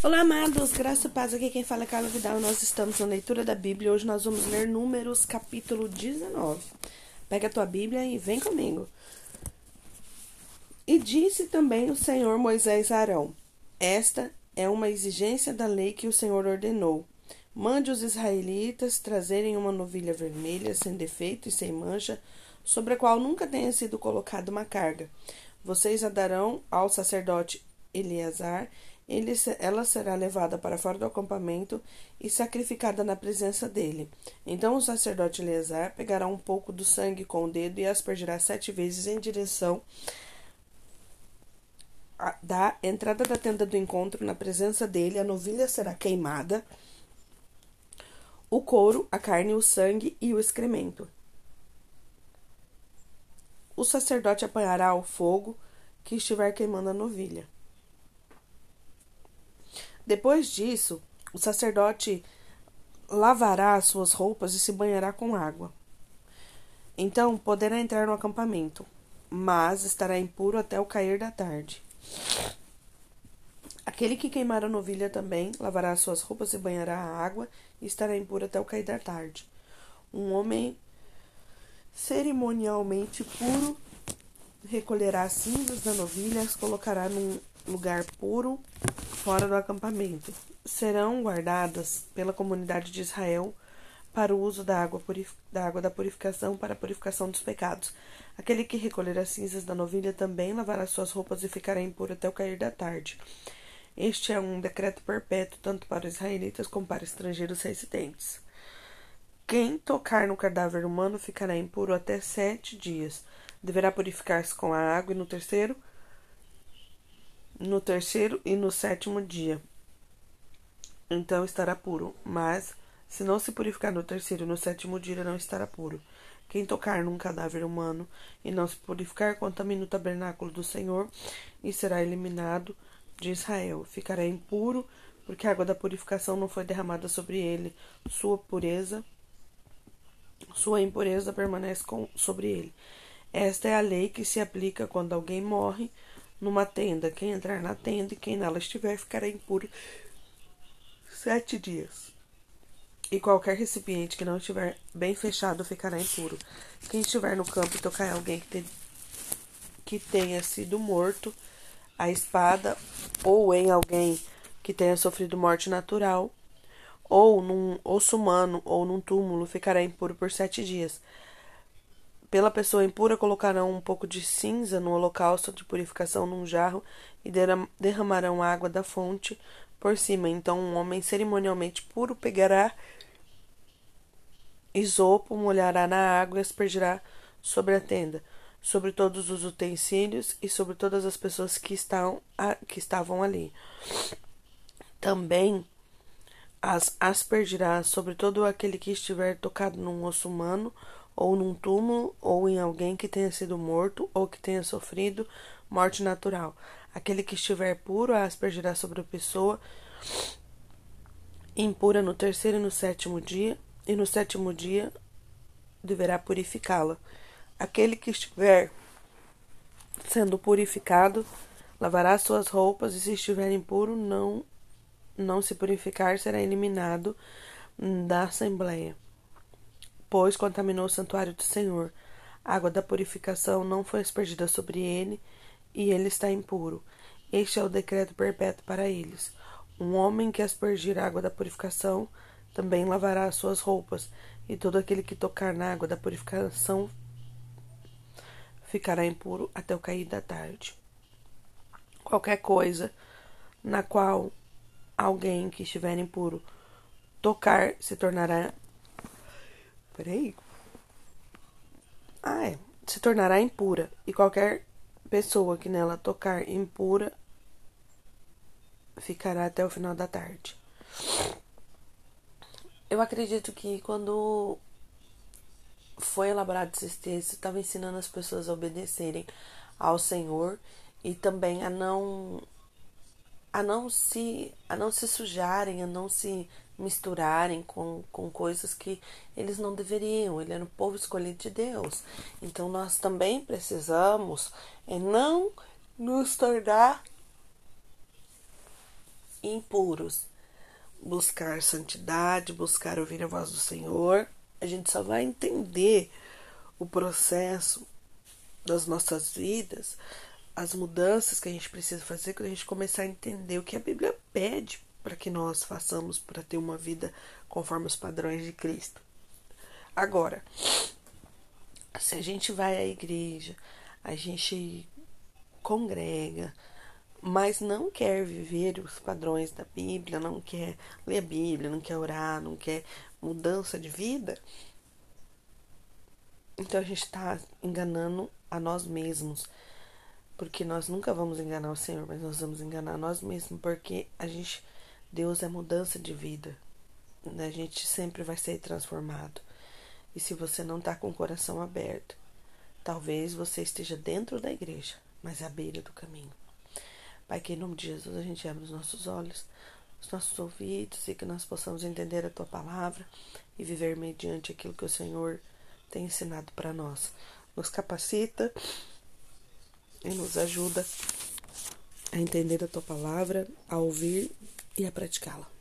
Olá, amados, graça e paz. Aqui quem fala é Carla Vidal. Nós estamos na leitura da Bíblia. Hoje nós vamos ler Números, capítulo 19. Pega a tua Bíblia e vem comigo. E disse também o Senhor Moisés a Arão: Esta é uma exigência da lei que o Senhor ordenou. Mande os israelitas trazerem uma novilha vermelha, sem defeito e sem mancha, sobre a qual nunca tenha sido colocada uma carga. Vocês a darão ao sacerdote Eleazar ele, ela será levada para fora do acampamento e sacrificada na presença dele. Então o sacerdote Eleazar pegará um pouco do sangue com o dedo e aspergirá sete vezes em direção da entrada da tenda do encontro. Na presença dele, a novilha será queimada, o couro, a carne, o sangue e o excremento. O sacerdote apanhará o fogo que estiver queimando a novilha. Depois disso, o sacerdote lavará as suas roupas e se banhará com água. Então poderá entrar no acampamento, mas estará impuro até o cair da tarde. Aquele que queimar a novilha também lavará as suas roupas e banhará a água e estará impuro até o cair da tarde. Um homem cerimonialmente puro recolherá as cinzas da novilha as colocará num lugar puro fora do acampamento. Serão guardadas pela comunidade de Israel para o uso da água, da água da purificação para a purificação dos pecados. Aquele que recolher as cinzas da novilha também lavará suas roupas e ficará impuro até o cair da tarde. Este é um decreto perpétuo tanto para os israelitas como para estrangeiros residentes. Quem tocar no cadáver humano ficará impuro até sete dias. Deverá purificar-se com a água e no terceiro no terceiro e no sétimo dia. Então estará puro. Mas, se não se purificar no terceiro e no sétimo dia, não estará puro. Quem tocar num cadáver humano e não se purificar, contamina o tabernáculo do Senhor e será eliminado de Israel. Ficará impuro, porque a água da purificação não foi derramada sobre ele. Sua pureza, sua impureza permanece com, sobre ele. Esta é a lei que se aplica quando alguém morre numa tenda. Quem entrar na tenda e quem nela estiver ficará impuro sete dias. E qualquer recipiente que não estiver bem fechado ficará impuro. Quem estiver no campo e tocar alguém que, te, que tenha sido morto, a espada, ou em alguém que tenha sofrido morte natural, ou num osso humano, ou num túmulo, ficará impuro por sete dias. Pela pessoa impura colocarão um pouco de cinza no holocausto de purificação num jarro e derramarão água da fonte por cima. Então um homem cerimonialmente puro pegará isopo, molhará na água e aspergirá sobre a tenda, sobre todos os utensílios e sobre todas as pessoas que, estão, que estavam ali. Também as aspergirá sobre todo aquele que estiver tocado num osso humano ou num túmulo, ou em alguém que tenha sido morto, ou que tenha sofrido morte natural. Aquele que estiver puro aspergirá sobre a pessoa impura no terceiro e no sétimo dia, e no sétimo dia deverá purificá-la. Aquele que estiver sendo purificado lavará suas roupas, e se estiver impuro, não, não se purificar, será eliminado da assembleia pois contaminou o santuário do Senhor. A água da purificação não foi aspergida sobre ele, e ele está impuro. Este é o decreto perpétuo para eles. Um homem que aspergir a água da purificação também lavará as suas roupas, e todo aquele que tocar na água da purificação ficará impuro até o cair da tarde. Qualquer coisa na qual alguém que estiver impuro tocar se tornará Peraí. Ah, é. Se tornará impura, e qualquer pessoa que nela tocar impura ficará até o final da tarde. Eu acredito que quando foi elaborado esse texto, estava ensinando as pessoas a obedecerem ao Senhor e também a não a não se a não se sujarem, a não se misturarem com, com coisas que eles não deveriam. Ele era um povo escolhido de Deus. Então nós também precisamos é não nos tornar impuros. Buscar santidade, buscar ouvir a voz do Senhor. A gente só vai entender o processo das nossas vidas, as mudanças que a gente precisa fazer quando a gente começar a entender o que a Bíblia pede para que nós façamos para ter uma vida conforme os padrões de Cristo. Agora, se a gente vai à igreja, a gente congrega, mas não quer viver os padrões da Bíblia, não quer ler a Bíblia, não quer orar, não quer mudança de vida, então a gente está enganando a nós mesmos. Porque nós nunca vamos enganar o Senhor, mas nós vamos enganar nós mesmos, porque a gente Deus é mudança de vida. Né? A gente sempre vai ser transformado. E se você não está com o coração aberto, talvez você esteja dentro da igreja, mas à beira do caminho. Pai, que em nome de Jesus a gente abre os nossos olhos, os nossos ouvidos e que nós possamos entender a tua palavra e viver mediante aquilo que o Senhor tem ensinado para nós. Nos capacita e nos ajuda a entender a tua palavra, a ouvir ja prečkala.